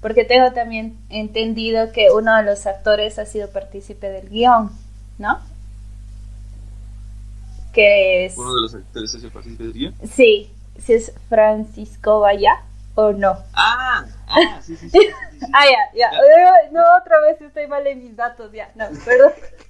porque tengo también entendido que uno de los actores ha sido partícipe del guion, ¿no? Que es... ¿Uno de los actores ha sido partícipe del guion? Sí, si es Francisco Valla o no. Ah, ah, sí, sí, sí. ah, ya, ya. No, otra vez estoy mal en mis datos, ya. No, perdón.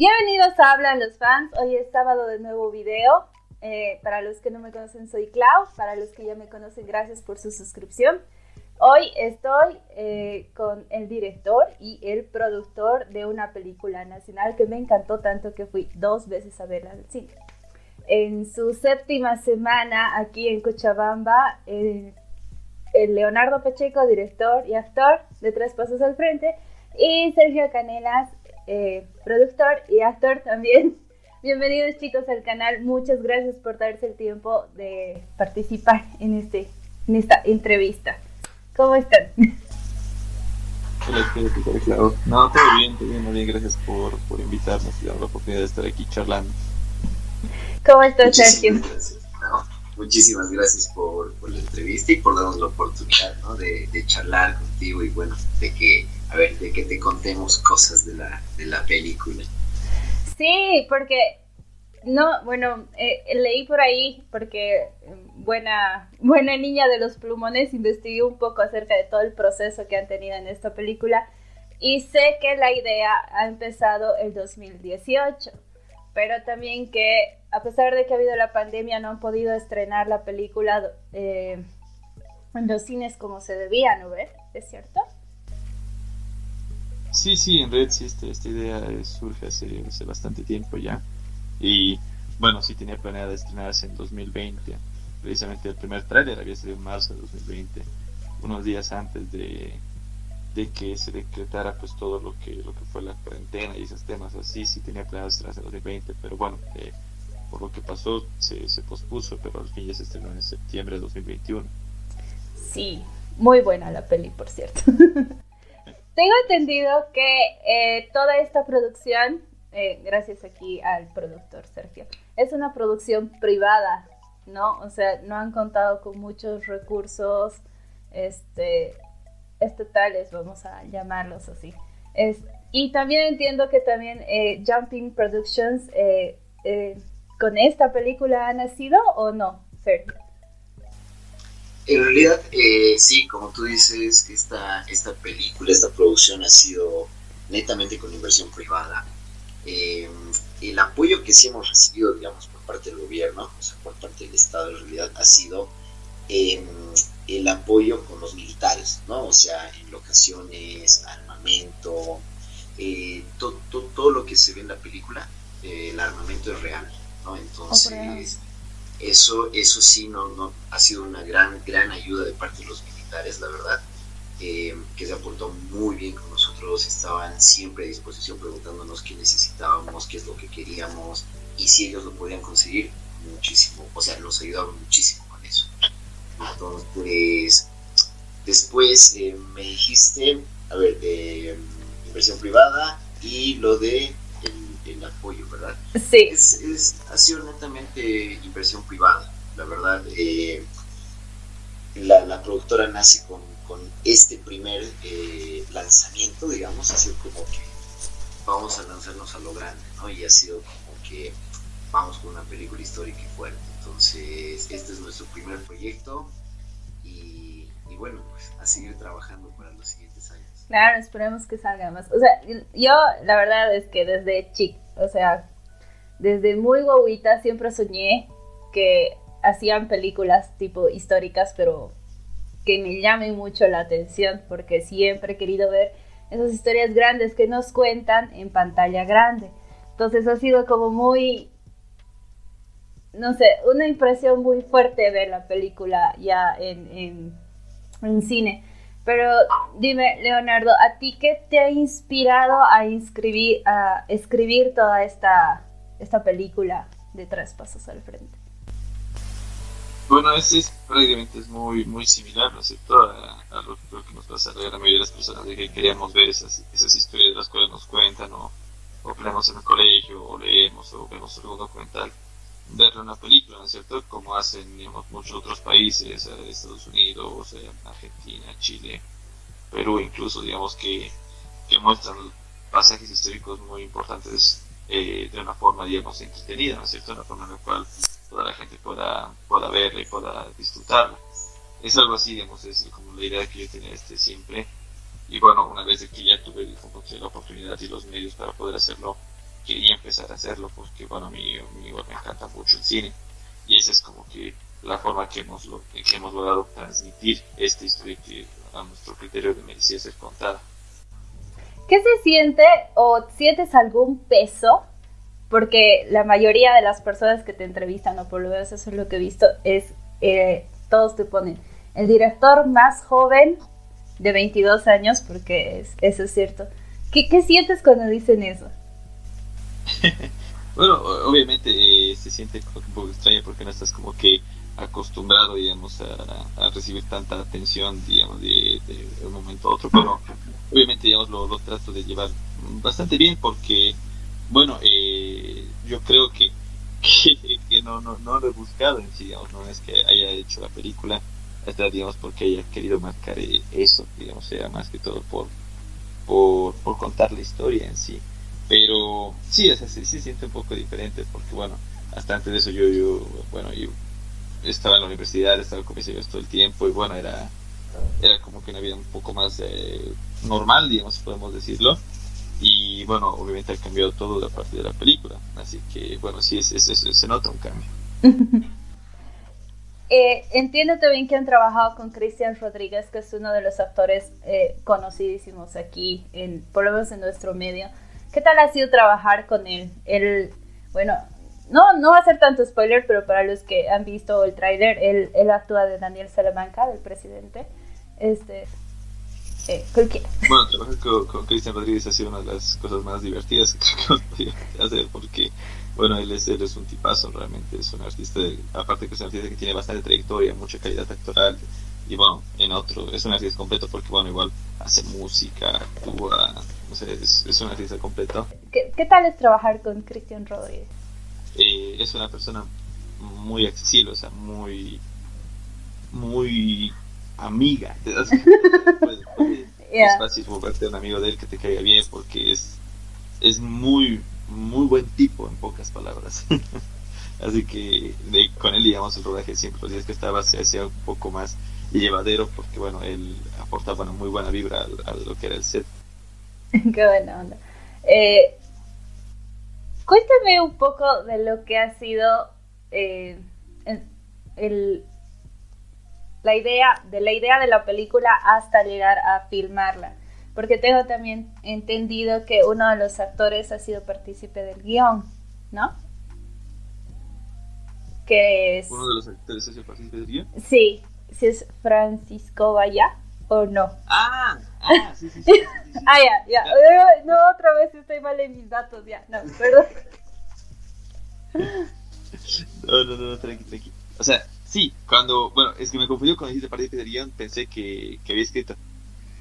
Bienvenidos a Hablan los fans. Hoy es sábado de nuevo video. Eh, para los que no me conocen, soy Clau. Para los que ya me conocen, gracias por su suscripción. Hoy estoy eh, con el director y el productor de una película nacional que me encantó tanto que fui dos veces a verla al cine. En su séptima semana aquí en Cochabamba, el Leonardo Pacheco, director y actor de Tres Pasos al Frente, y Sergio Canelas, eh, productor y actor también. Bienvenidos chicos al canal, muchas gracias por darse el tiempo de participar en, este, en esta entrevista. ¿Cómo están? Hola. No, todo bien, todo bien, muy bien, gracias por, por invitarnos y dar la oportunidad de estar aquí charlando. ¿Cómo estás, Sergio? muchísimas gracias por, por, la entrevista y por darnos la oportunidad ¿no? de, de charlar contigo y bueno, de que a ver, de que te contemos cosas de la, de la película. Sí, porque, no, bueno, eh, leí por ahí, porque buena, buena niña de los plumones, investigué un poco acerca de todo el proceso que han tenido en esta película y sé que la idea ha empezado el 2018, pero también que a pesar de que ha habido la pandemia no han podido estrenar la película eh, en los cines como se debía, ¿no ves? ¿Es cierto? Sí, sí, en red sí, este, esta idea surge hace, hace bastante tiempo ya. Y bueno, sí tenía planeada estrenarse en 2020. Precisamente el primer tráiler había sido en marzo de 2020, unos días antes de, de que se decretara pues todo lo que lo que fue la cuarentena y esos temas así sí tenía planeado estrenarse en 2020 pero bueno eh, por lo que pasó se, se pospuso pero al fin ya se estrenó en septiembre de 2021 sí muy buena la peli por cierto Tengo entendido que eh, toda esta producción, eh, gracias aquí al productor Sergio, es una producción privada, ¿no? O sea, no han contado con muchos recursos este, estatales, vamos a llamarlos así. Es, y también entiendo que también eh, Jumping Productions con esta película ha nacido o no, Sergio. En realidad, eh, sí, como tú dices, esta, esta película, esta producción ha sido netamente con inversión privada. Em, el apoyo que sí hemos recibido, digamos, por parte del gobierno, o sea, por parte del Estado, en realidad ha sido em, el apoyo con los militares, ¿no? O sea, en locaciones, armamento, eh, todo lo que se ve en la película, eh, el armamento es real, ¿no? Entonces eso, eso sí no, no ha sido una gran, gran ayuda de parte de los militares, la verdad, eh, que se aportó muy bien con nosotros, estaban siempre a disposición preguntándonos qué necesitábamos, qué es lo que queríamos y si ellos lo podían conseguir, muchísimo, o sea, nos ayudaron muchísimo con eso. Entonces, después eh, me dijiste, a ver, de inversión privada y lo de apoyo, ¿verdad? Sí. Es, ha sido netamente inversión privada, la verdad. Eh, la, productora nace con, este primer eh, lanzamiento, digamos, ha sido como que vamos a lanzarnos a lo grande, ¿no? Y ha sido como que vamos con una película histórica y fuerte. Entonces, este es nuestro primer proyecto y, y bueno, pues a seguir trabajando para los siguientes años. Claro, esperemos que salga más. O sea, yo la verdad es que desde chic, o sea, desde muy guaguita siempre soñé que hacían películas tipo históricas, pero que me llamen mucho la atención, porque siempre he querido ver esas historias grandes que nos cuentan en pantalla grande. Entonces ha sido como muy, no sé, una impresión muy fuerte ver la película ya en, en cine. Pero dime, Leonardo, ¿a ti qué te ha inspirado a, inscribir, a escribir toda esta, esta película de Tres Pasos al Frente? Bueno, es, es prácticamente es muy, muy similar, ¿no es cierto?, a, lo, que nos pasa a la mayoría de las personas de que queríamos ver esas, historias de las cuales nos cuentan, o, o en el colegio, o leemos, o vemos algún documental verlo una película, ¿no es cierto? Como hacen digamos, muchos otros países, eh, Estados Unidos, eh, Argentina, Chile, Perú, incluso, digamos que, que muestran pasajes históricos muy importantes eh, de una forma, digamos, entretenida, ¿no es cierto? Una forma en la cual toda la gente pueda, pueda verla y pueda disfrutarla. Es algo así, digamos, es como la idea que yo tenía este siempre. Y bueno, una vez que ya tuve la oportunidad y los medios para poder hacerlo, quería empezar a hacerlo porque, bueno, a mí, me encanta mucho el cine y esa es como que la forma que hemos, que hemos logrado transmitir esta historia que a nuestro criterio de merecía ser contada. ¿Qué se siente o sientes algún peso? Porque la mayoría de las personas que te entrevistan, o por lo menos eso es lo que he visto, es eh, todos te ponen el director más joven de 22 años, porque eso es cierto. ¿Qué, ¿Qué sientes cuando dicen eso? bueno, obviamente eh, se siente un poco extraño porque no estás como que acostumbrado, digamos, a, recibir tanta atención, digamos, de, un momento a otro, pero obviamente, digamos, lo, trato de llevar bastante bien porque, bueno, eh, yo creo que, que, no, no, no, lo he buscado en sí, digamos, no es que haya hecho la película, hasta, digamos, porque haya querido marcar eh, eso, digamos, sea más que todo por, por, por contar la historia en sí. Pero sí, o sea, sí, se siente un poco diferente porque, bueno, hasta antes de eso yo, yo bueno, yo estaba en la universidad, estaba con mis amigos todo el tiempo y, bueno, era, era como que una vida un poco más eh, normal, digamos, podemos decirlo. Y, bueno, obviamente ha cambiado todo la parte de la película. Así que, bueno, sí, es, es, se nota un cambio. Eh, entiendo también que han trabajado con Cristian Rodríguez, que es uno de los actores eh, conocidísimos aquí, en, por lo menos en nuestro medio. ¿Qué tal ha sido trabajar con él? Él, bueno, no, no va a ser tanto spoiler, pero para los que han visto el tráiler, él, él actúa de Daniel Salamanca, del presidente. Este, eh. Bueno, trabajar con, Cristian Rodríguez ha sido una de las cosas más divertidas que creo que hacer porque, bueno, él es, él es un tipazo, realmente es un artista, aparte que es un artista que tiene bastante trayectoria, mucha calidad actoral, y bueno, en otro, es un artista completo porque, bueno, igual hace música, actúa, no sé, es, un artista completo. ¿Qué, ¿Qué, tal es trabajar con Cristian Rodríguez? Eh, es una persona muy accesible, o sea, muy, muy amiga. Es fácil volverte un amigo de él que te caiga bien porque es, es muy, muy buen tipo, en pocas palabras. Así que con él, digamos, el rodaje siempre los días que estaba se hacía un poco más llevadero porque, bueno, él aportaba una muy buena vibra a, lo que era el set. Qué buena onda. Eh, cuéntame un poco de lo que ha sido eh, el, la idea de la idea de la película hasta llegar a filmarla. Porque tengo también entendido que uno de los actores ha sido partícipe del guion, ¿no? Que es... ¿Uno de los actores ha sido partícipe del guion? Sí, si es Francisco Vaya o no. Ah, ah, sí, sí, sí. ah, ya, ya. No, otra vez estoy mal en mis datos, ya. No, perdón. No, no, no, tranqui, tranqui. O sea, sí, cuando, bueno, es que me confundió cuando dijiste partícipe del guion, pensé que, que había escrito.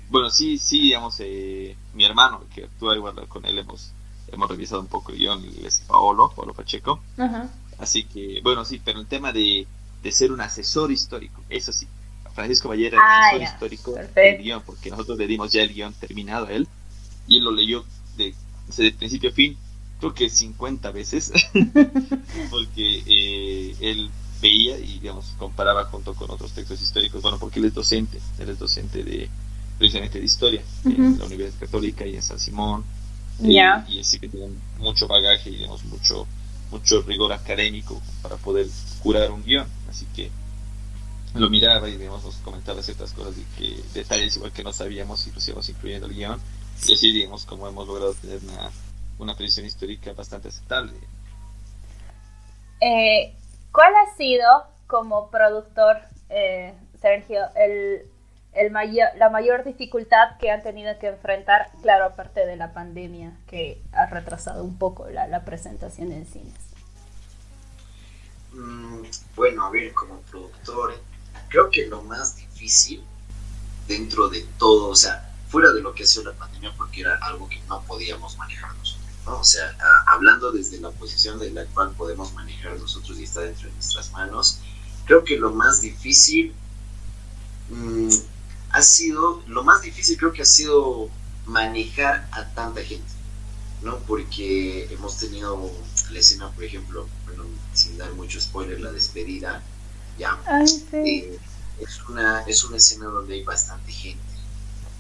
Bueno, sí, sí, digamos, eh, mi hermano, que actúa igual con él, hemos, hemos revisado un poco el guion, él es Paolo, Paolo Pacheco. Ajá. Así que, bueno, sí, pero el tema de de ser un asesor histórico, eso sí. Francisco Ballera es ah, asesor histórico del guion, porque nosotros le dimos ya el guion terminado a él, y él lo leyó de, de principio a fin, creo que 50 veces, porque eh, él veía y digamos comparaba junto con otros textos históricos, bueno, porque él es docente, él es docente de precisamente de historia en la Universidad Católica y en San Simón, y así que tiene mucho bagaje y digamos mucho mucho rigor académico para poder curar un guion. Así que lo miraba y digamos, nos comentaba ciertas cosas y que detalles igual que no sabíamos y los íbamos incluyendo el guion. Y así, digamos, como hemos logrado tener una, una predicción histórica bastante aceptable. Eh, ¿Cuál ha sido como productor, eh, Sergio, el, el la mayor dificultad que han tenido que enfrentar, claro, aparte de la pandemia que ha retrasado un poco la, presentación en cines? Mm, bueno, a ver, como productor, creo que lo más difícil dentro de todo, o sea, fuera de lo que ha sido la pandemia, porque era algo que no podíamos manejar nosotros, ¿no? O sea, hablando desde la posición de la cual podemos manejar nosotros y está dentro de nuestras manos, creo que lo más difícil mm, ha sido, lo más difícil creo que ha sido manejar a tanta gente, ¿no? Porque hemos tenido la escena, por ejemplo, bueno, sin dar mucho spoiler, la despedida, ya. Eh, es, una, es una escena donde hay bastante gente,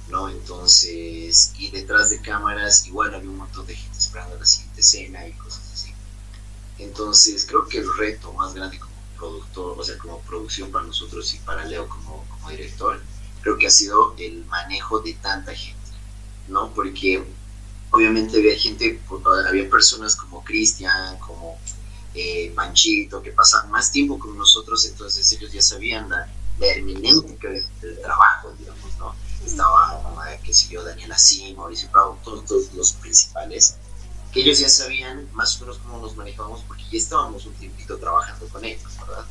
¿no? Entonces, y detrás de cámaras igual había un montón de gente esperando la siguiente escena y cosas así. Entonces, creo que el reto más grande como productor, o sea, como producción para nosotros y para Leo como, como director, creo que ha sido el manejo de tanta gente, ¿no? Porque obviamente había gente, había personas como Cristian, como eh, Panchito, que pasaban más tiempo con nosotros, entonces ellos ya sabían la, la hermenéutica del, trabajo, digamos, ¿no? Estaba, qué sé yo, Daniela Sí, Mauricio Bravo, todos, todos, los principales, que ellos ya sabían más o menos cómo nos manejábamos porque ya estábamos un tiempito trabajando con ellos, ¿verdad?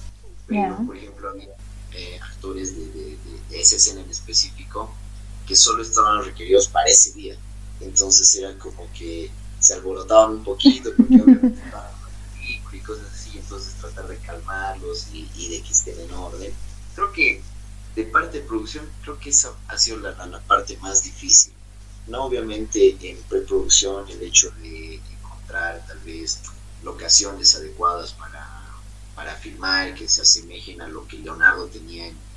Pero, por ejemplo, había eh, actores de, de, de, esa escena en específico que solo estaban requeridos para ese día. Entonces era como que se alborotaban un poquito porque obviamente estaban entonces tratar de calmarlos y, y de que estén en orden creo que de parte de producción, creo que esa ha sido la, la parte más difícil. No obviamente en preproducción el hecho de encontrar tal vez locaciones adecuadas para, para filmar, que se asemejen a lo que Leonardo tenía en,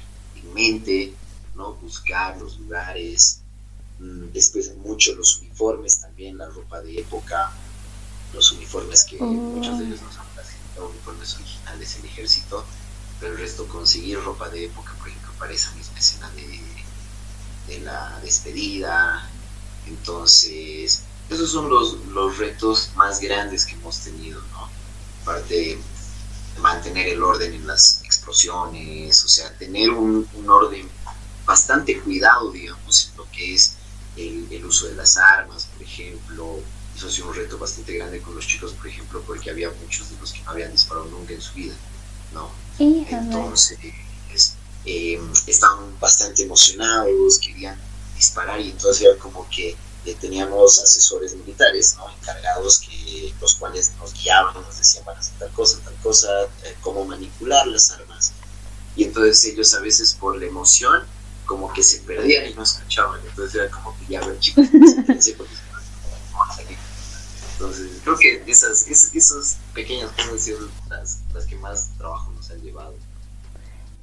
mente, ¿no? buscar los lugares, mm, después mucho los uniformes también, la ropa de época, los uniformes que muchos de ellos no uniformes originales del ejército, pero el resto conseguir ropa de época, por ejemplo, para esa misma escena de, de la despedida. Entonces, esos son los, los retos más grandes que hemos tenido, ¿no? Aparte de mantener el orden en las explosiones, o sea, tener un, un orden bastante cuidado, digamos, en lo que es el, el, uso de las armas, por ejemplo. Eso ha sido un reto bastante grande con los chicos, por ejemplo, porque había muchos de los que no habían disparado nunca en su vida, ¿no? Entonces, eh, estaban bastante emocionados, querían disparar y entonces era como que teníamos asesores militares ¿no? encargados que los cuales nos guiaban, nos decían van a hacer tal cosa, tal cosa, eh, cómo manipular las armas. Y entonces ellos a veces por la emoción como que se perdían y no escuchaban. Entonces era como que ya ver chicos, entonces creo que esas, esas, pequeñas cosas han sido las, las que más trabajo nos han llevado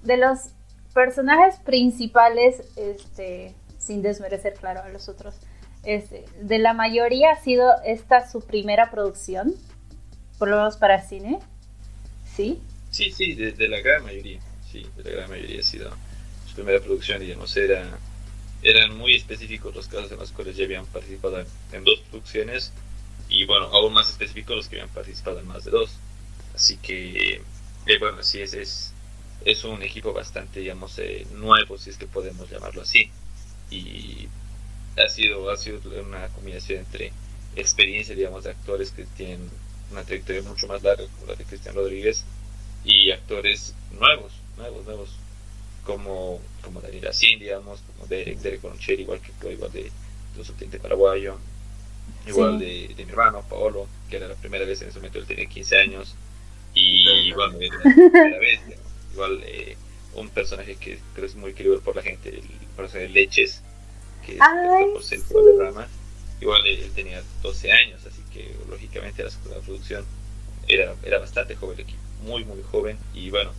de los personajes principales, este, sin desmerecer, claro, a los otros, este, de la mayoría ha sido esta su primera producción, por lo menos para cine, ¿sí? Sí, sí, de, la gran mayoría, sí, de la gran mayoría ha sido su primera producción, digamos, era, eran muy específicos los casos en los cuales ya habían participado en, dos producciones y bueno, aún más específicos los que habían participado en más de dos. Así que, eh, bueno, sí, es, es, es un equipo bastante, digamos, eh, nuevo, si es que podemos llamarlo así. Y ha sido, ha sido una combinación entre experiencia, digamos, de actores que tienen una trayectoria mucho más larga, como la de Cristian Rodríguez, y actores nuevos, nuevos, nuevos, como, como Daniel Asín, digamos, como Derek, Derek igual que igual de, de subteniente paraguayo, igual de, de, mi hermano, Paolo, que era la primera vez en ese momento, él tenía 15 años, y igual la primera vez, igual eh, un personaje que creo es muy querido por la gente, el personaje de Leches, que es por ser de Rama, igual él tenía 12 años, así que lógicamente la producción era, era bastante joven el equipo, muy muy joven, y bueno,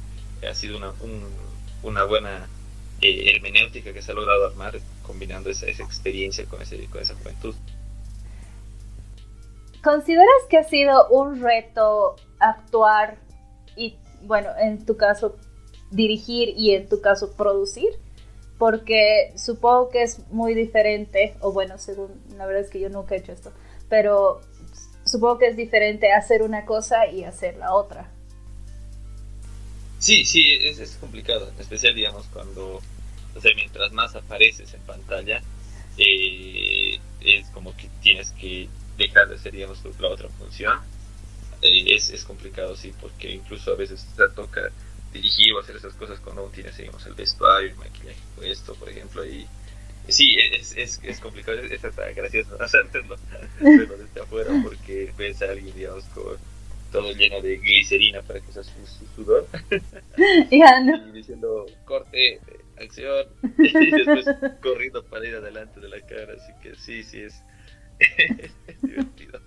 ha sido una, una buena eh, hermenéutica que se ha logrado armar combinando esa, esa experiencia con, ese, con esa juventud. ¿Consideras que ha sido un reto actuar y, bueno, en tu caso, dirigir y en tu caso producir, porque supongo que es muy diferente, o bueno, según la verdad es que yo nunca he hecho esto, pero supongo que es diferente hacer una cosa y hacer la otra. Sí, sí, es, es complicado, en especial digamos cuando O sea, mientras más apareces en pantalla, eh, es como que tienes que dejar de ser, digamos, la otra función. Eh, es, es complicado, sí, porque incluso a veces toca dirigir o hacer esas cosas cuando aún tienes, digamos, el vestuario, el maquillaje puesto, por ejemplo, y sí, es, es, es complicado, es hasta gracioso hacerlo, desde afuera porque ves a alguien, digamos, con todo lleno de glicerina para que sea su, sudor. Y diciendo, corte, acción, y después corriendo para ir adelante de la cara, así que sí, sí, es, divertido.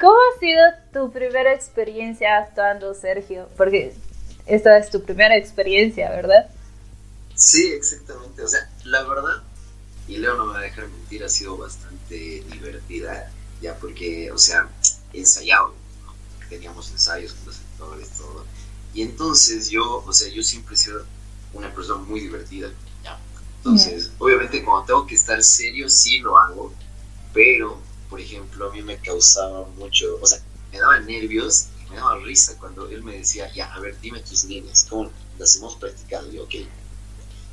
¿Cómo ha sido tu primera experiencia actuando, Sergio? Porque esta es tu primera experiencia, ¿verdad? Sí, exactamente. O sea, la verdad, y Leo no me va a dejar mentir, ha sido bastante divertida, ya porque, o sea, ensayado, teníamos ensayos con los actores, todo. Y entonces yo, o sea, yo siempre he sido una persona muy divertida, ya. Entonces, obviamente cuando tengo que estar serio, sí lo hago, pero, por ejemplo, a mí me causaba mucho, o sea, me daba nervios y me daba risa cuando él me decía, ya, a ver, dime tus líneas, ¿cómo las hemos practicado? Y yo, ok,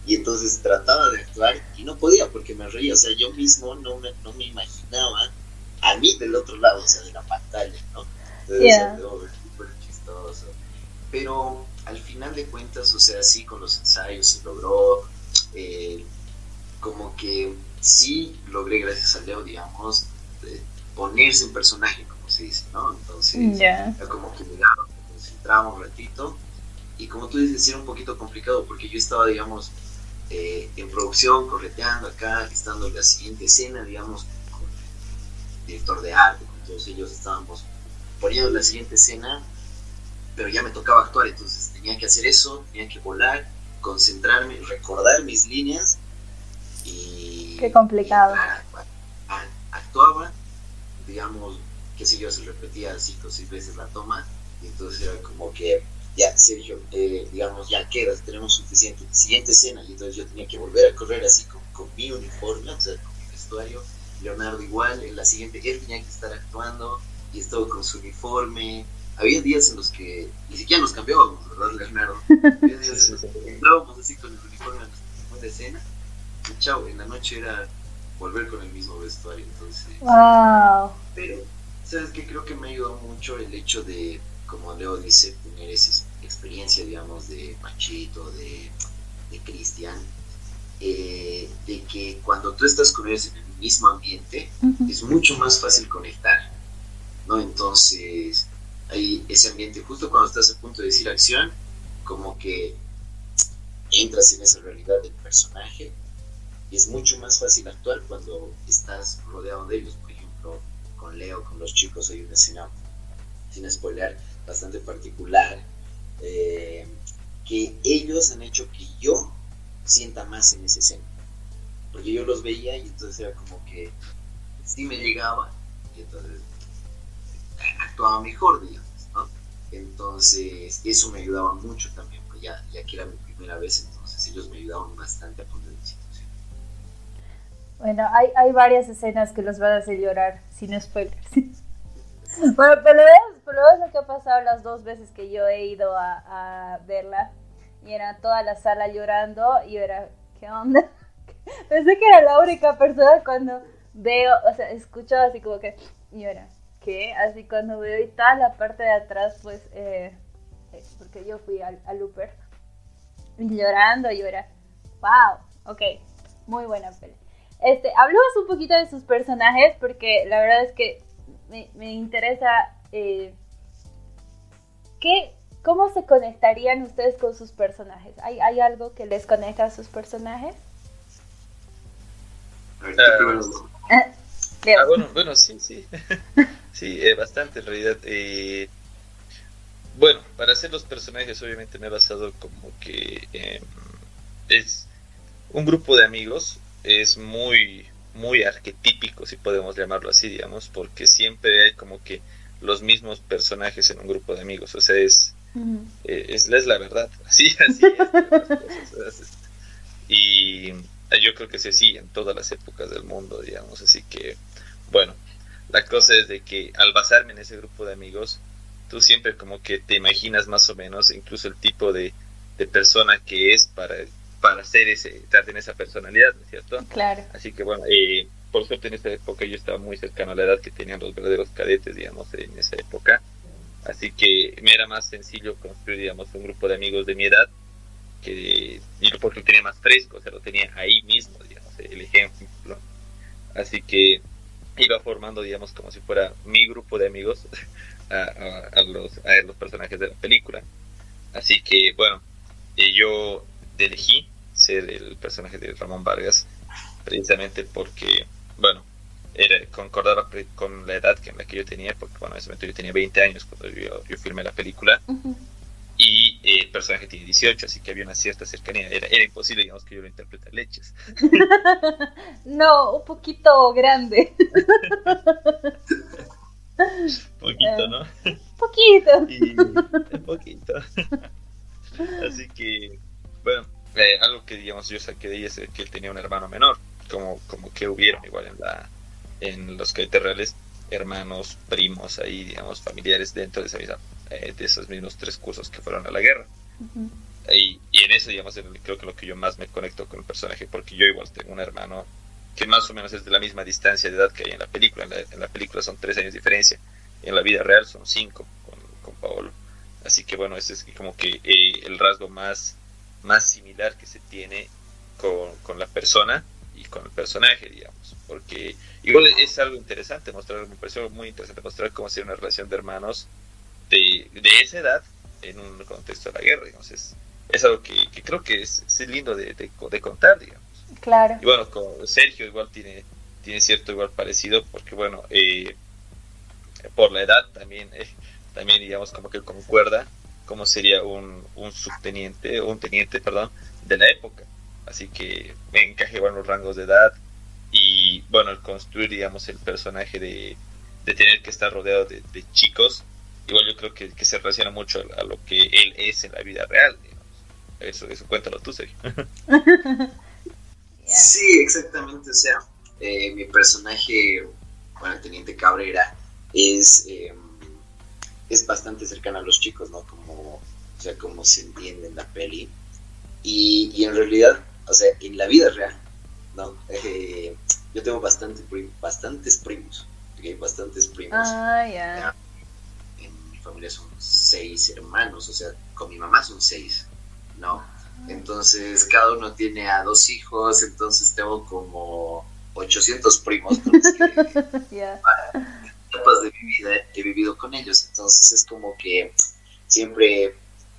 y entonces trataba de actuar y no podía porque me reía, o sea, yo mismo no me, no me imaginaba a mí del otro lado, o sea, de la pantalla, ¿no? Entonces, chistoso. Pero al final de cuentas, o sea, sí, con los ensayos se logró, eh, como que sí logré, gracias a Leo, digamos, ponerse en personaje, como se dice, ¿no? Entonces, yeah. como que miraba, concentraba un ratito. Y como tú dices, era un poquito complicado porque yo estaba, digamos, eh, en producción, correteando acá, estando en la siguiente escena, digamos, con el director de arte, con todos ellos estábamos poniendo la siguiente escena, pero ya me tocaba actuar, entonces tenía que hacer eso, tenía que volar, concentrarme, recordar mis líneas y... Qué complicado. actuaba, digamos, qué sé yo, se repetía cinco o seis veces la toma, y entonces era como que ya, Sergio, eh, digamos, ya quedas, tenemos suficiente. Siguiente escena, y entonces yo tenía que volver a correr así con, mi uniforme, o sea, con mi vestuario. Leonardo igual, en la siguiente, él tenía que estar actuando y estaba con su uniforme. Había días en los que ni siquiera nos cambiábamos, ¿verdad, Leonardo? Había días en los que entrábamos así con el uniforme en la escena y chao, en la noche era volver con el mismo vestuario, entonces... ¡Wow! Pero, ¿sabes qué? Creo que me ayudó mucho el hecho de, como Leo dice, tener ese experiencia, digamos, de Machito, de, de Cristian, eh, de que cuando tú estás con ellos en el mismo ambiente, es mucho más fácil conectar, ¿no? Entonces, hay ese ambiente, justo cuando estás a punto de decir acción, como que entras en esa realidad del personaje y es mucho más fácil actuar cuando estás rodeado de ellos. Por ejemplo, con Leo, con los chicos, hay una escena, sin spoiler, bastante particular eh, que ellos han hecho que yo sienta más en esa escena. Porque yo los veía y entonces era como que sí me llegaba y entonces actuaba mejor, digamos, Entonces eso me ayudaba mucho también, pues ya, ya que era mi primera vez, entonces ellos me ayudaban bastante a poner. Bueno, hay, hay varias escenas que los van a hacer llorar, sin spoilers. Bueno, pero es, pero es lo que ha pasado las dos veces que yo he ido a, verla. Y era toda la sala llorando y era, ¿qué onda? Pensé que era la única persona cuando veo, o sea, escucho así como que, y era, ¿qué? Así cuando veo y toda la parte de atrás, pues, eh, eh, porque yo fui al, al Looper, llorando, y yo era, wow, ok, muy buena peli. Este, hablamos un poquito de sus personajes, porque la verdad es que me, interesa eh, ¿qué, cómo se conectarían ustedes con sus personajes. ¿Hay, ¿Hay algo que les conecta a sus personajes? Ah, ah, bueno, bueno, sí, sí. sí, eh, bastante en realidad. Eh, bueno, para hacer los personajes obviamente me he basado como que es un grupo de amigos, es muy muy arquetípico, si podemos llamarlo así, digamos, porque siempre hay como que los mismos personajes en un grupo de amigos, o sea, es, eh, es, la verdad, así, así es. y yo creo que es así en todas las épocas del mundo, digamos, así que, bueno, la cosa es de que al basarme en ese grupo de amigos, tú siempre como que te imaginas más o menos incluso el tipo de, de persona que es para para ser ese, tener esa personalidad, ¿no es cierto? Claro. Así que bueno, eh, por suerte en esa época yo estaba muy cercano a la edad que tenían los verdaderos cadetes, digamos, en esa época. Así que me era más sencillo construir, digamos, un grupo de amigos de mi edad, que y porque lo tenía más fresco, o sea, lo tenía ahí mismo, digamos, el ejemplo. Así que iba formando, digamos, como si fuera mi grupo de amigos a, los, a los personajes de la película. Así que, bueno, eh, yo elegí ser el personaje de Ramón Vargas precisamente porque, bueno, era, concordaba con la edad que en la que yo tenía, porque bueno, en ese momento yo tenía 20 años cuando yo, yo filmé la película, y eh, el personaje tiene 18, así que había una cierta cercanía. Era, era imposible, digamos, que yo lo interprete a leches. no, un poquito grande. poquito, ¿no? Poquito. un poquito. así que, bueno, eh, algo que, digamos, yo saqué de ella es que él tenía un hermano menor, como, como que hubieron igual en la en los cadetes reales hermanos, primos ahí, digamos, familiares dentro de, esa eh, de esos mismos tres cursos que fueron a la guerra. y, y, en eso, digamos, creo que lo que yo más me conecto con el personaje, porque yo igual tengo un hermano que más o menos es de la misma distancia de edad que hay en la película. En la, película son tres años de diferencia, en la vida real son cinco con, con Paolo. Así que bueno, ese es como que eh, el rasgo más, más similar que se tiene con, con la persona y con el personaje, digamos, porque igual es algo interesante mostrar, me pareció muy interesante mostrar cómo sería una relación de hermanos de, de esa edad en un contexto de la guerra, digamos, es, es algo que, que, creo que es, es lindo de, de, contar, digamos. Claro. Y bueno, con Sergio igual tiene, tiene cierto igual parecido, porque bueno, eh, por la edad también, eh, también digamos como que concuerda cómo sería un, un subteniente, un teniente, perdón, de la época. Así que me encaje igual los rangos de edad y bueno, el construir, digamos, el personaje de, tener que estar rodeado de, chicos, igual yo creo que, se relaciona mucho a, lo que él es en la vida real, Eso, eso cuéntalo tú, Sergio. sí, exactamente, o sea, eh, mi personaje, bueno, el Teniente Cabrera, es, em, es bastante cercano a los chicos, ¿no? Como, o sea, como se entiende en la peli. Y, y en realidad o sea, en la vida real, ¿no? Eh, yo tengo bastante bastantes primos, bastantes primos. Ah, ya. En mi familia son seis hermanos, o sea, con mi mamá son seis, ¿no? Entonces, cada uno tiene a dos hijos, entonces tengo como 800 primos etapas de mi vida he vivido con ellos, entonces es como que siempre,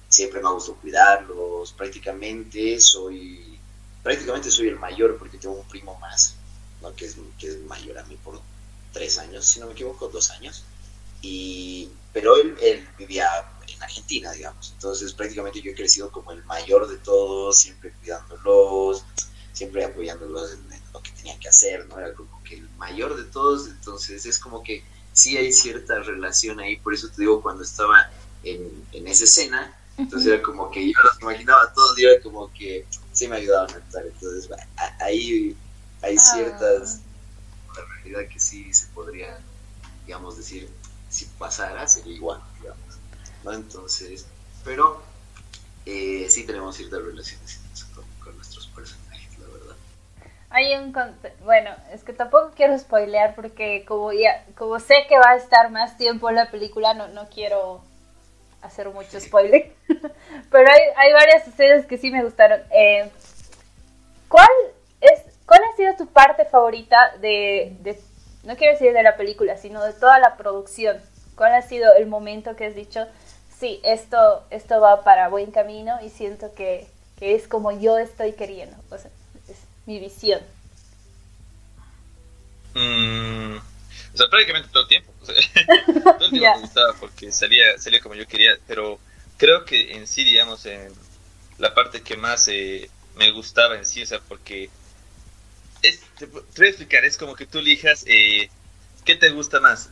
siempre me ha gustado cuidarlos, prácticamente soy prácticamente soy el mayor porque tengo un primo más, ¿no? que, es, que es mayor a mí por tres años, si no me equivoco, dos años. Y, pero él, él, vivía en Argentina, digamos. Entonces prácticamente yo he crecido como el mayor de todos, siempre cuidándolos, siempre apoyándolos en, lo que tenían que hacer, ¿no? Era como que el mayor de todos, entonces es como que sí hay cierta relación ahí, por eso te digo, cuando estaba en, en esa escena, entonces era como que yo los imaginaba todos y era como que sí me ayudaban a actuar. Entonces ahí hay ah. ciertas... La realidad que sí se podría, digamos, decir, si pasara sería igual, digamos. ¿no? Entonces, pero eh, sí tenemos ciertas relaciones con, nuestros personajes, la verdad. Hay un bueno, es que tampoco quiero spoilear porque como ya, como sé que va a estar más tiempo la película, no, no quiero hacer mucho spoiler, pero hay, hay, varias escenas que sí me gustaron. Eh, ¿cuál, es, ¿Cuál ha sido tu parte favorita de, de, no quiero decir de la película, sino de toda la producción? ¿Cuál ha sido el momento que has dicho, sí, esto, esto va para buen camino y siento que, que es como yo estoy queriendo? O sea, mi visión. Mm, o sea, prácticamente todo el tiempo. todo el tiempo me gustaba porque salía, salía como yo quería, pero creo que en sí, digamos, en la parte que más eh, me gustaba en sí, o sea, porque es, te, voy a explicar, es como que tú elijas eh, qué te gusta más,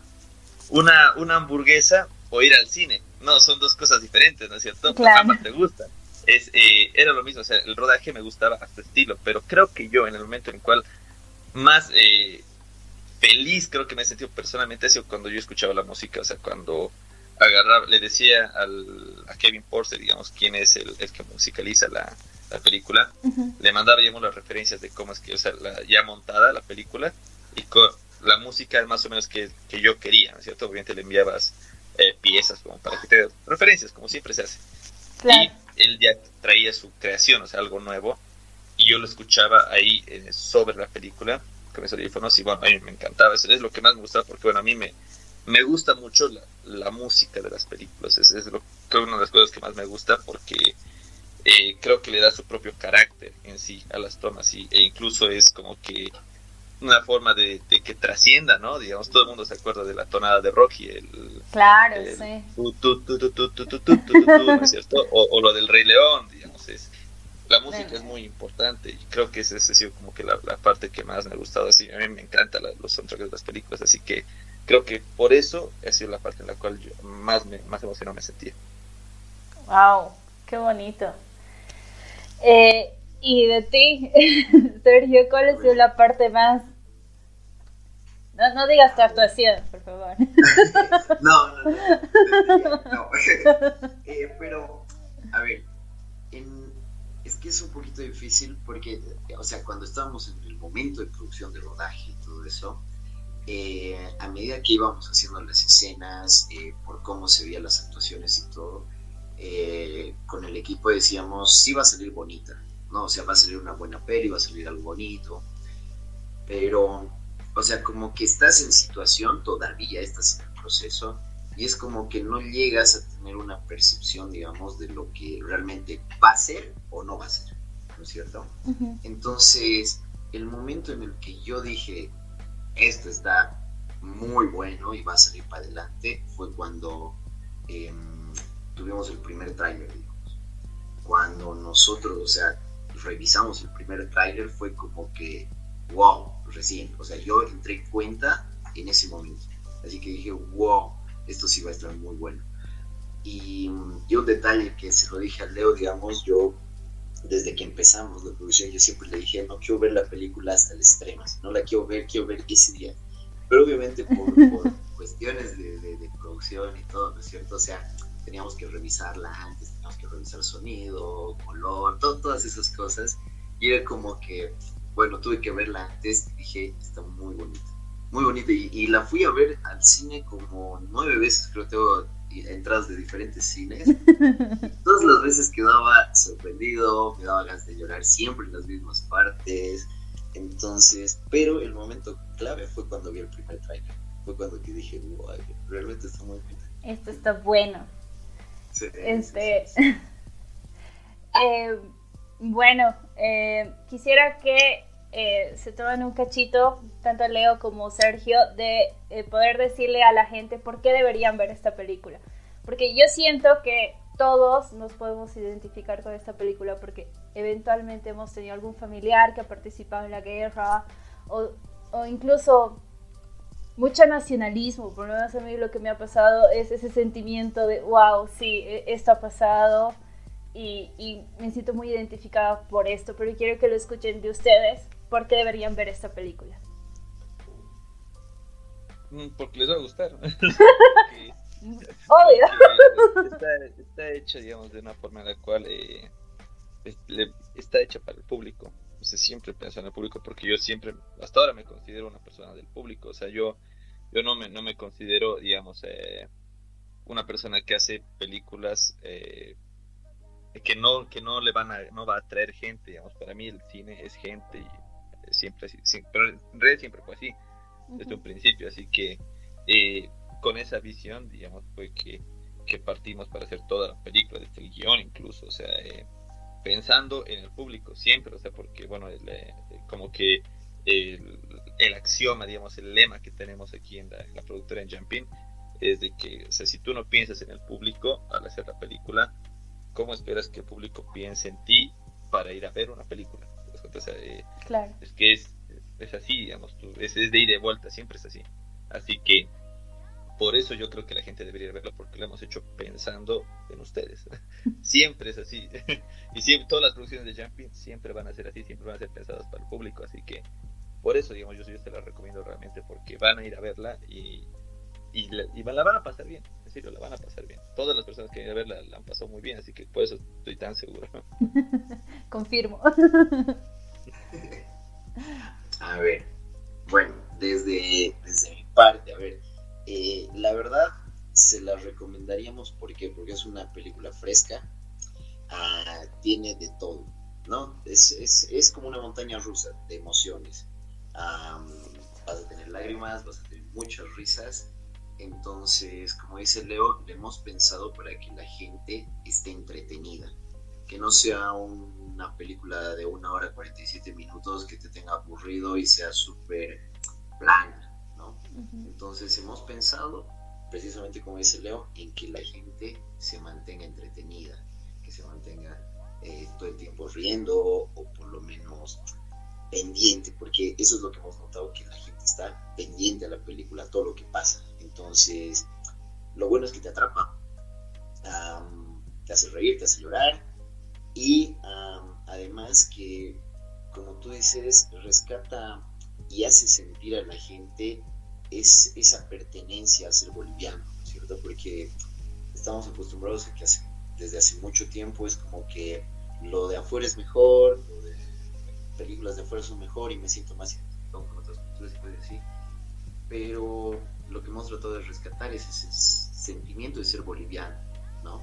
una, una hamburguesa o ir al cine. No, son dos cosas diferentes, ¿no es cierto? Claro. te gusta. Es, eh, era lo mismo, o sea, el rodaje me gustaba hasta estilo, pero creo que yo en el momento en el cual más eh, feliz creo que me he sentido personalmente ha sido cuando yo escuchaba la música, o sea, cuando agarraba, le decía al, a Kevin Porter, digamos, quién es el, el que musicaliza la, la película, le mandaba, digamos, las referencias de cómo es que, o sea, la, ya montada la película y con la música más o menos que, que yo quería, ¿no es cierto? Obviamente le enviabas eh, piezas como para que te referencias, como siempre se hace. Y él ya traía su creación, o sea, algo nuevo, y yo lo escuchaba ahí eh, sobre la película con mis audífonos y bueno, a mí me encantaba, eso es lo que más me gustaba porque bueno, a mí me, me gusta mucho la, la música de las películas, es, es lo, una de las cosas que más me gusta porque eh, creo que le da su propio carácter en sí a las tomas y, e incluso es como que una forma de, que trascienda, ¿no? Digamos, todo el mundo se acuerda de la tonada de Rocky, el... Claro, sí. ¿no es cierto? O, lo del Rey León, digamos, es... La música es muy importante y creo que esa ha sido como que la, parte que más me ha gustado. Así, a mí me encantan los soundtracks de las películas, así que creo que por eso ha sido la parte en la cual yo más, me, más emocionado me sentía. ¡Wow! ¡Qué bonito! Eh, y de ti, Sergio, ¿cuál ha sido la parte más... No, no digas tu actuación, por favor. no, no, no. no. Eh, pero, a ver, es que es un poquito difícil porque, o sea, cuando estábamos en el momento de producción de rodaje y todo eso, eh, a medida que íbamos haciendo las escenas, eh, por cómo se veían las actuaciones y todo, con el equipo decíamos, sí va a salir bonita, ¿no? O sea, va a salir una buena peli, va a salir algo bonito, pero, o sea, como que estás en situación, todavía estás en el proceso, y es como que no llegas a tener una percepción, digamos, de lo que realmente va a ser o no va a ser, ¿no es cierto? Entonces, el momento en el que yo dije, esto está muy bueno y va a salir para adelante, fue cuando em, tuvimos el primer tráiler, digamos. Cuando nosotros, o sea, revisamos el primer tráiler fue como que, wow, recién. O sea, yo entré en cuenta en ese momento. Así que dije, wow, esto sí va a estar muy bueno. Y, y un detalle que se lo dije a Leo, digamos, yo desde que empezamos la producción, yo siempre le dije, no quiero ver la película hasta el extremo, no la quiero ver, quiero ver ese día. Pero obviamente por, cuestiones de, de, producción y todo, ¿no es cierto? O sea, teníamos que revisarla antes, teníamos que revisar sonido, color, todas esas cosas. Y era como que, bueno, tuve que verla antes y dije, está muy bonita, muy bonita. Y, la fui a ver al cine como nueve veces, creo que tengo entradas de diferentes cines. todas las veces quedaba sorprendido, me daba ganas de llorar siempre en las mismas partes. Entonces, pero el momento clave fue cuando vi el primer trailer. Fue cuando que dije, wow, realmente está muy bonita. Esto está bueno este, eh, bueno, eh, quisiera que eh, se tomen un cachito, tanto Leo como Sergio, de poder decirle a la gente por qué deberían ver esta película. Porque yo siento que todos nos podemos identificar con esta película porque eventualmente hemos tenido algún familiar que ha participado en la guerra o, o incluso mucho nacionalismo, por lo menos a mí lo que me ha pasado es ese sentimiento de, wow, sí, e, esto ha pasado y, me siento muy identificada por esto, pero quiero que lo escuchen de ustedes, ¿por qué deberían ver esta película? Mm, porque les va a gustar. Obvio. Está, está, hecha, digamos, de una forma en la cual eh, está hecha para el público siempre pienso en el público porque yo siempre, hasta ahora me considero una persona del público, o sea, yo, yo no, me, no me considero, digamos, eh, una persona que hace películas eh, que no que no le van a no va a atraer gente digamos para mí el cine es gente y siempre siempre, pero en realidad siempre fue así desde un principio así que eh, con esa visión digamos fue que, que partimos para hacer toda la película desde el guion incluso o sea pensando en el público siempre, o sea, porque, bueno, eh, como que el, el, axioma, digamos, el lema que tenemos aquí en la, productora en Jumpin es de que, o sea, si tú no piensas en el público al hacer la película, ¿cómo esperas que el público piense en ti para ir a ver una película? Eh, claro. Es que es, es así, digamos, tú, es, es de ida y vuelta, siempre es así. Así que por eso yo creo que la gente debería verlo porque lo hemos hecho pensando en ustedes. siempre es así. y siempre, todas las producciones de Jumping siempre van a ser así, siempre van a ser pensadas para el público. Así que por eso, digamos, yo, yo te la recomiendo realmente porque van a ir a verla y, y, la, van a pasar bien. en serio, la van a pasar bien. Todas las personas que vienen a verla la han pasado muy bien, así que por eso estoy tan seguro. Confirmo. A ver, bueno, desde, desde mi parte, a ver, eh, la verdad se la recomendaríamos porque porque es una película fresca, ah, tiene de todo, ¿no? Es, es, es, como una montaña rusa de emociones. vas a tener lágrimas, vas a tener muchas risas. Entonces, como dice Leo, le hemos pensado para que la gente esté entretenida, que no sea una película de una hora 47 minutos que te tenga aburrido y sea súper plana, ¿no? Entonces, hemos pensado, precisamente como dice Leo, en que la gente se mantenga entretenida, que se mantenga eh, todo el tiempo riendo o por lo menos pendiente, porque eso es lo que hemos notado, que la gente está pendiente a la película, todo lo que pasa. Entonces, lo bueno es que te atrapa, te hace reír, te hace llorar y además que, como tú dices, rescata y hace sentir a la gente es, esa pertenencia a ser boliviano, ¿cierto? Porque estamos acostumbrados a que desde hace mucho tiempo es como que lo de afuera es mejor, lo de películas de afuera son mejor y me siento más identificado con otras culturas. Pero lo que hemos tratado de rescatar es ese sentimiento de ser boliviano, ¿no?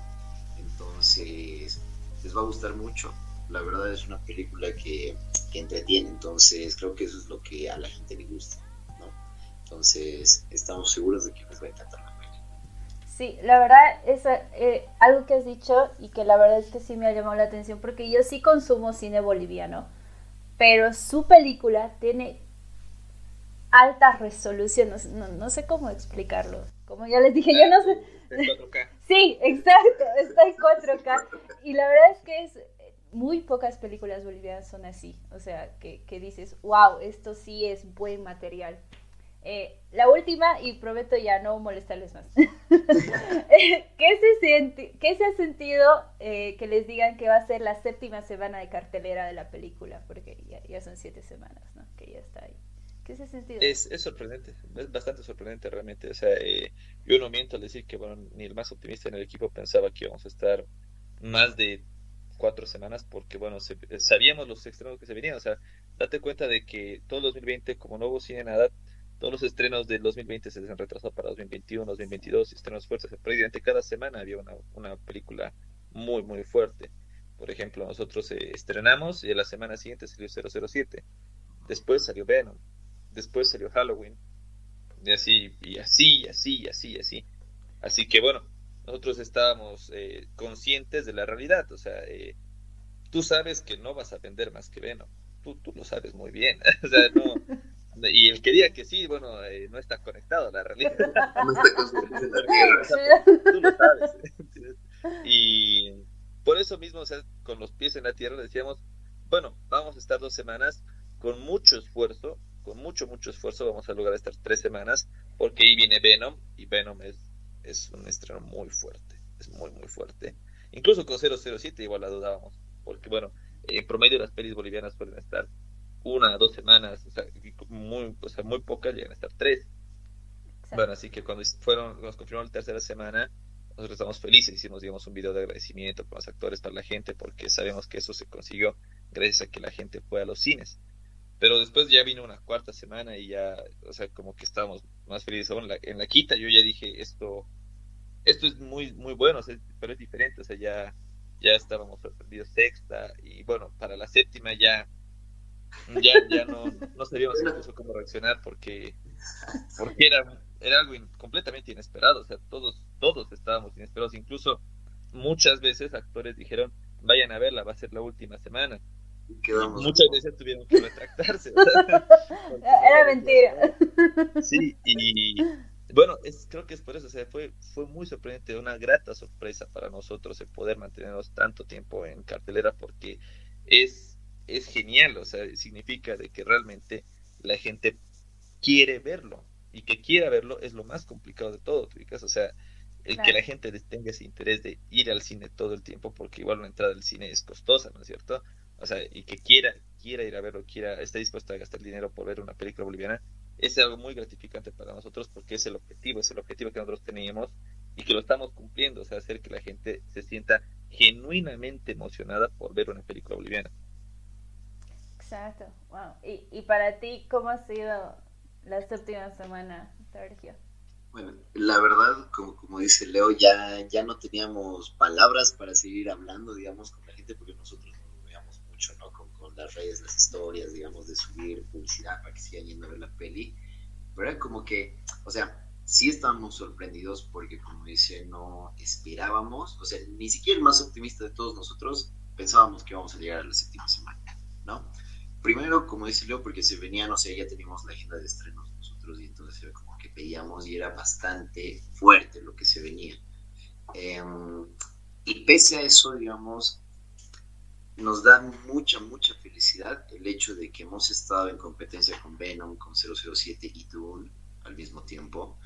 Entonces, les va a gustar mucho. La verdad es una película que, que entretiene, entonces creo que eso es lo que a la gente le gusta, ¿no? Entonces, estamos seguros de que les va a encantar la película. Sí, la verdad es eh, algo que has dicho y que la verdad es que sí me ha llamado la atención porque yo sí consumo cine boliviano pero su película tiene alta resolución, no, sé cómo explicarlo. Como ya les dije, yo no sé. Sí, exacto, está en 4K. Y la verdad es que es muy pocas películas bolivianas son así. O sea, que, que dices, wow, esto sí es buen material. Eh, la última, y prometo ya no molestarles más. ¿Qué, se siente, ¿Qué se ha sentido eh, que les digan que va a ser la séptima semana de cartelera de la película? Porque ya, son siete semanas, ¿no? Que ya está ahí. ¿Qué se? Es, es sorprendente, es bastante sorprendente realmente. O sea, eh, yo no miento al decir que, bueno, ni el más optimista en el equipo pensaba que íbamos a estar más de cuatro semanas porque, bueno, sabíamos los extremos que se venían. O sea, date cuenta de que todo 2020, como no hubo cine nada, todos los estrenos del 2020 se han retrasado para 2021, 2022, estrenos fuertes. Prácticamente cada semana había una, una película muy, muy fuerte. Por ejemplo, nosotros eh, estrenamos y la semana siguiente salió 007. Después salió Venom. Después salió Halloween. Y así, y así, y así, y así, y así. Así que bueno, nosotros estábamos eh, conscientes de la realidad. O sea, eh, tú sabes que no vas a vender más que Venom. Tú, tú lo sabes muy bien. o sea, no, y el que diga que sí, bueno, eh, no está conectado a la realidad. No está Tú lo sabes. y por eso mismo, o sea, con los pies en la tierra, decíamos, bueno, vamos a estar dos semanas con mucho esfuerzo, con mucho, mucho esfuerzo, vamos a lograr estar tres semanas, porque ahí viene Venom, y Venom es, es un estreno muy fuerte, es muy, muy fuerte. Incluso con 007 igual la dudábamos, porque bueno, en promedio las pelis bolivianas pueden estar una, dos semanas, o sea, muy, o sea, muy pocas llegan a estar tres. Bueno, así que cuando fueron, nos confirmaron la tercera semana, nosotros estamos felices, hicimos, digamos, un video de agradecimiento con los actores para la gente, porque sabemos que eso se consiguió gracias a que la gente fue a los cines. Pero después ya vino una cuarta semana y ya, o sea, como que estábamos más felices. En la, en la quita yo ya dije, esto, esto es muy, muy bueno, pero es diferente, o sea, ya, ya estábamos sorprendidos sexta y bueno, para la séptima ya ya, ya no, no sabíamos incluso cómo reaccionar porque, porque era, era algo completamente inesperado, o sea, todos, todos estábamos inesperados, incluso muchas veces actores dijeron, vayan a verla, va a ser la última semana. Y muchas veces tuvieron que retractarse. era mentira. Sí, y bueno, es, creo que es por eso, o sea, fue, fue muy sorprendente, una grata sorpresa para nosotros el poder mantenernos tanto tiempo en cartelera porque es es genial, o sea, significa de que realmente la gente quiere verlo y que quiera verlo es lo más complicado de todo, o sea, el que la gente tenga ese interés de ir al cine todo el tiempo, porque igual una entrada al cine es costosa, ¿no es cierto? O sea, y que quiera, quiera ir a verlo, quiera, esté dispuesto a gastar dinero por ver una película boliviana, es algo muy gratificante para nosotros porque es el objetivo, es el objetivo que nosotros teníamos y que lo estamos cumpliendo, o sea, hacer que la gente se sienta genuinamente emocionada por ver una película boliviana. Exacto, wow. ¿Y, y para ti cómo ha sido las últimas semanas, Sergio? Bueno, la verdad, como, como dice Leo, ya, ya no teníamos palabras para seguir hablando, digamos, con la gente, porque nosotros mucho, ¿no? Con, con, las redes, las historias, digamos, de subir publicidad para que sigan yendo a ver la peli. Pero era como que, o sea, sí estábamos sorprendidos porque, como dice, no esperábamos, o sea, ni siquiera el más optimista de todos nosotros pensábamos que íbamos a llegar a la séptima semana, ¿no? primero, como dice Leo, porque se venía, no sé, ya teníamos la agenda de estrenos nosotros y entonces era como que veíamos y era bastante fuerte lo que se venía. Em, y pese a eso, digamos, nos da mucha, mucha felicidad el hecho de que hemos estado en competencia con Venom, con 007 y Dune al mismo tiempo,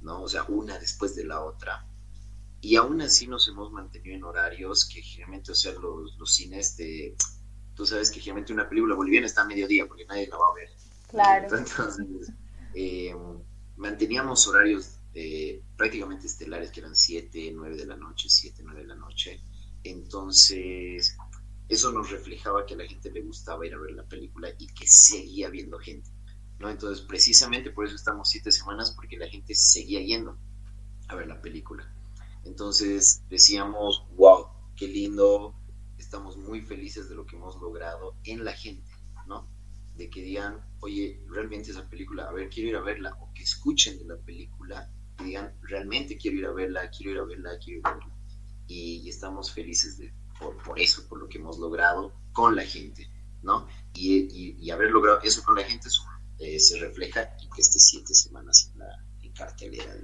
¿no? O sea, una después de la otra. Y aún así nos hemos mantenido en horarios que generalmente, o sea, los, los cines de tú sabes que generalmente una película boliviana está a mediodía porque nadie la va a ver. Claro. Entonces, eh, manteníamos horarios prácticamente estelares que eran 7, 9 de la noche, 7, 9 de la noche. Entonces, eso nos reflejaba que a la gente le gustaba ir a ver la película y que seguía viendo gente. ¿no? Entonces, precisamente por eso estamos siete semanas, porque la gente seguía yendo a ver la película. Entonces decíamos, wow, qué lindo, estamos muy felices de lo que hemos logrado en la gente, ¿no? De que digan, oye, realmente esa película, a ver, quiero ir a verla, o que escuchen de la película y digan, realmente quiero ir a verla, quiero ir a verla, quiero ir a verla. Y, estamos felices de, por, eso, por lo que hemos logrado con la gente, ¿no? Y, haber logrado eso con la gente eh, se refleja en que esté siete semanas en, la, en cartelera.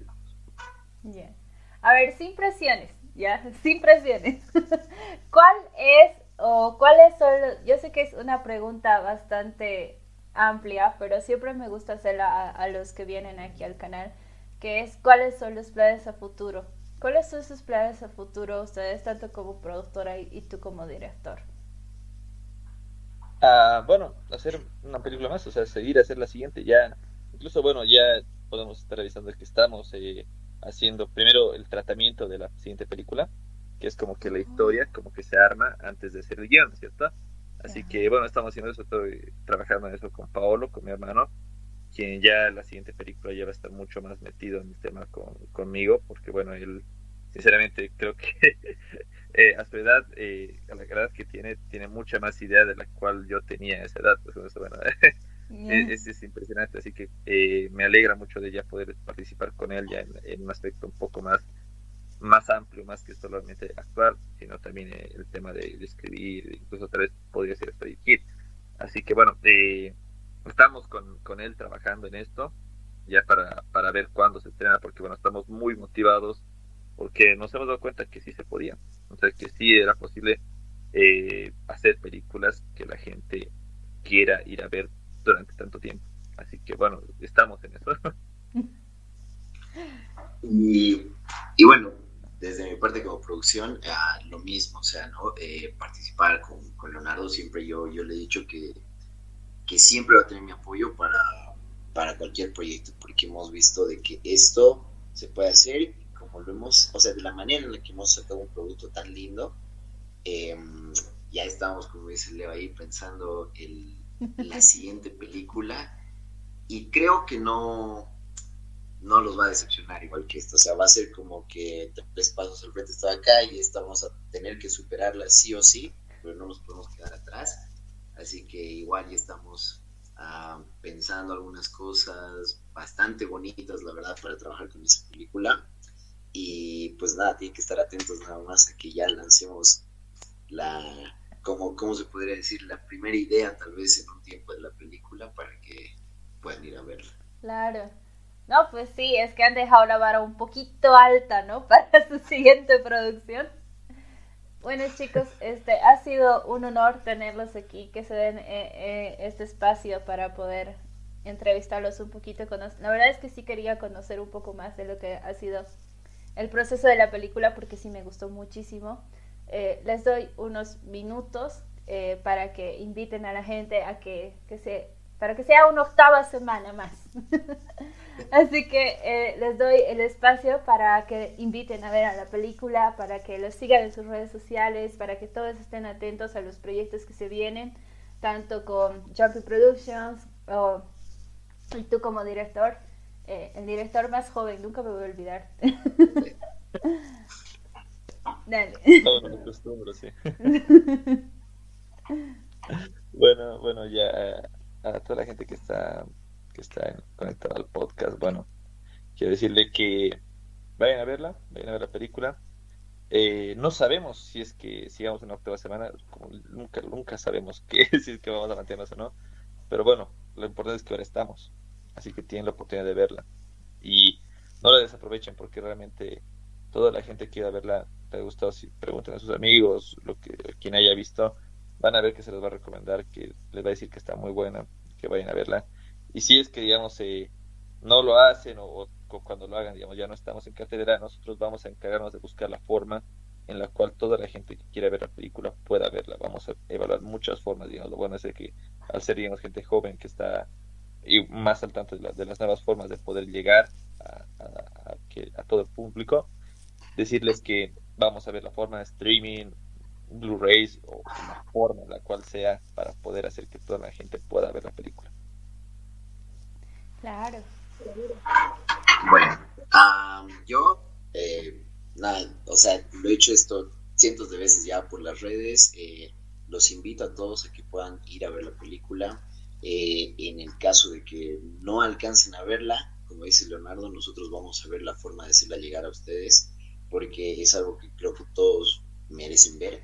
Bien. A ver, sin presiones ya, sin presiones. ¿Cuál es o cuáles son Yo sé que es una pregunta bastante amplia, pero siempre me gusta hacerla a, los que vienen aquí al canal, que es cuáles son los planes a futuro. ¿Cuáles son sus planes a futuro ustedes, tanto como productora y, tú como director? Ah, bueno, hacer una película más, o sea, seguir a hacer la siguiente, ya, incluso, bueno, ya podemos estar revisando que estamos eh, haciendo primero el tratamiento de la siguiente película, que es como que la historia, como que se arma antes de hacer el guion, ¿cierto? Así que bueno, estamos haciendo eso, estoy trabajando en eso con Paolo, con mi hermano, quien ya la siguiente película ya va a estar mucho más metido en el tema con, conmigo, porque bueno, él sinceramente creo que eh, a su edad, eh, a la edad que tiene, tiene mucha más idea de la cual yo tenía a esa edad, pues bueno, Es, es, impresionante, así que eh, me alegra mucho de ya poder participar con él ya en, un aspecto un poco más, más amplio, más que solamente actuar, sino también eh, el tema de, escribir, incluso tal vez podría ser hasta dirigir. Así que bueno, eh, estamos con, con, él trabajando en esto, ya para, para ver cuándo se estrena, porque bueno, estamos muy motivados, porque nos hemos dado cuenta que sí se podía, o sea, que sí era posible hacer películas que la gente quiera ir a ver durante tanto tiempo. Así que bueno, estamos en eso. Y, y bueno, desde mi parte como producción, ah, lo mismo, o sea, ¿no? Eh, participar con, con, Leonardo, siempre yo, yo le he dicho que, que siempre va a tener mi apoyo para, para cualquier proyecto, porque hemos visto de que esto se puede hacer, como lo hemos, o sea, de la manera en la que hemos sacado un producto tan lindo, em, ya estamos, como dice Leo ahí, pensando el, la siguiente película y creo que no, no los va a decepcionar igual que esto. O sea, va a ser como que tres pasos al frente estaba acá y estamos a tener que superarla sí o sí, pero no nos podemos quedar atrás. Así que igual ya estamos ah, pensando algunas cosas bastante bonitas, la verdad, para trabajar con esa película. Y pues nada, tienen que estar atentos nada más a que ya lancemos la, como, ¿cómo se podría decir? La primera idea tal vez en un tiempo de la película para que puedan ir a verla. Claro. No, pues sí, es que han dejado la vara un poquito alta, ¿no? Para su siguiente producción. Bueno chicos, este ha sido un honor tenerlos aquí, que se den eh, eh, este espacio para poder entrevistarlos un poquito. La verdad es que sí quería conocer un poco más de lo que ha sido el proceso de la película porque sí me gustó muchísimo. Eh, les doy unos minutos eh, para que inviten a la gente a que, se para que sea una octava semana más. Así que eh, les doy el espacio para que inviten a ver a la película, para que los sigan en sus redes sociales, para que todos estén atentos a los proyectos que se vienen, tanto con Jumpy Productions o y tú como director, eh, el director más joven, nunca me voy a olvidar. Dale. bueno, bueno, ya a toda la gente que está que está conectada al podcast, bueno, quiero decirle que vayan a verla, vayan a ver la película. Eh, no sabemos si es que sigamos en la octava semana, nunca, nunca sabemos que, si es que vamos a mantenernos o no, pero bueno, lo importante es que ahora estamos, así que tienen la oportunidad de verla. Y no la desaprovechen porque realmente toda la gente que verla te ha gustado, si preguntan a sus amigos, lo que quien haya visto, van a ver que se les va a recomendar, que les va a decir que está muy buena, que vayan a verla. Y si es que, digamos, eh, no lo hacen o, cuando lo hagan, digamos, ya no estamos en cátedra, nosotros vamos a encargarnos de buscar la forma en la cual toda la gente que quiera ver la película pueda verla. Vamos a evaluar muchas formas, digamos. Lo bueno es que al ser, digamos, gente joven que está y más al tanto de, las nuevas formas de poder llegar a, que, a todo el público, decirles que vamos a ver la forma de streaming, Blu-rays o la forma en la cual sea para poder hacer que toda la gente pueda ver la película. Claro. Bueno, yo, eh, nada, o sea, lo he hecho esto cientos de veces ya por las redes. Eh, los invito a todos a que puedan ir a ver la película. Eh, en el caso de que no alcancen a verla, como dice Leonardo, nosotros vamos a ver la forma de hacerla llegar a ustedes, porque es algo que creo que todos merecen ver.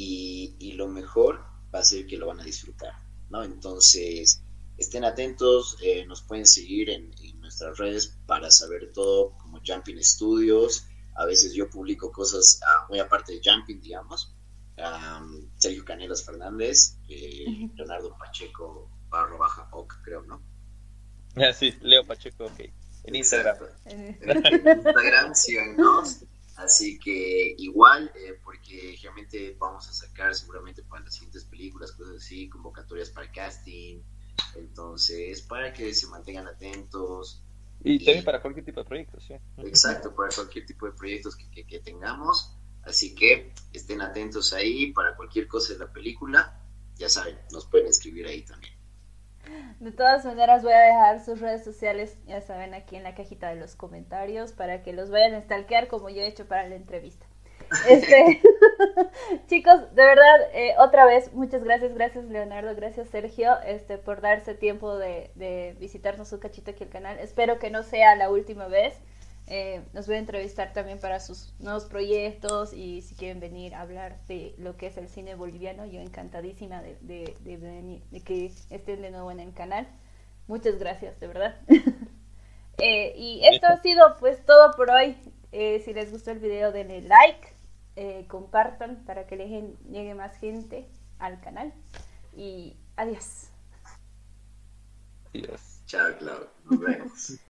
Y, y lo mejor va a ser que lo van a disfrutar, ¿no? Entonces, estén atentos, eh, nos pueden seguir en, nuestras redes para saber todo, como Jumping Studios. A veces yo publico cosas ah, muy aparte de Jumping, digamos. Sergio Canelas Fernández, eh, Leonardo Pacheco barro baja oc, creo, ¿no? Ah, sí, Leo Pacheco, ok. En Instagram. en Instagram, síganos. Así que igual, eh, porque realmente vamos a sacar seguramente para las siguientes películas, cosas así, convocatorias para casting. Entonces, para que se mantengan atentos. Y, también para cualquier tipo de proyectos, sí. Exacto, para cualquier tipo de proyectos que, que tengamos. Así que estén atentos ahí para cualquier cosa de la película. Ya saben, nos pueden escribir ahí también. De todas maneras voy a dejar sus redes sociales, ya saben, aquí en la cajita de los comentarios para que los vayan a stalkear como yo he hecho para la entrevista. Este, chicos, de verdad, eh, otra vez, muchas gracias, gracias Leonardo, gracias Sergio, este, por darse tiempo de, de visitarnos un cachito aquí al canal. Espero que no sea la última vez. Eh, nos voy a entrevistar también para sus nuevos proyectos y si quieren venir a hablar de lo que es el cine boliviano, yo encantadísima de, de, de, que estén de nuevo en el canal. Muchas gracias, de verdad. Eh, y esto ha sido pues todo por hoy. Eh, si les gustó el video denle like, compartan para que le llegue más gente al canal. Y adiós. Adiós. Chao, Clau. Nos vemos.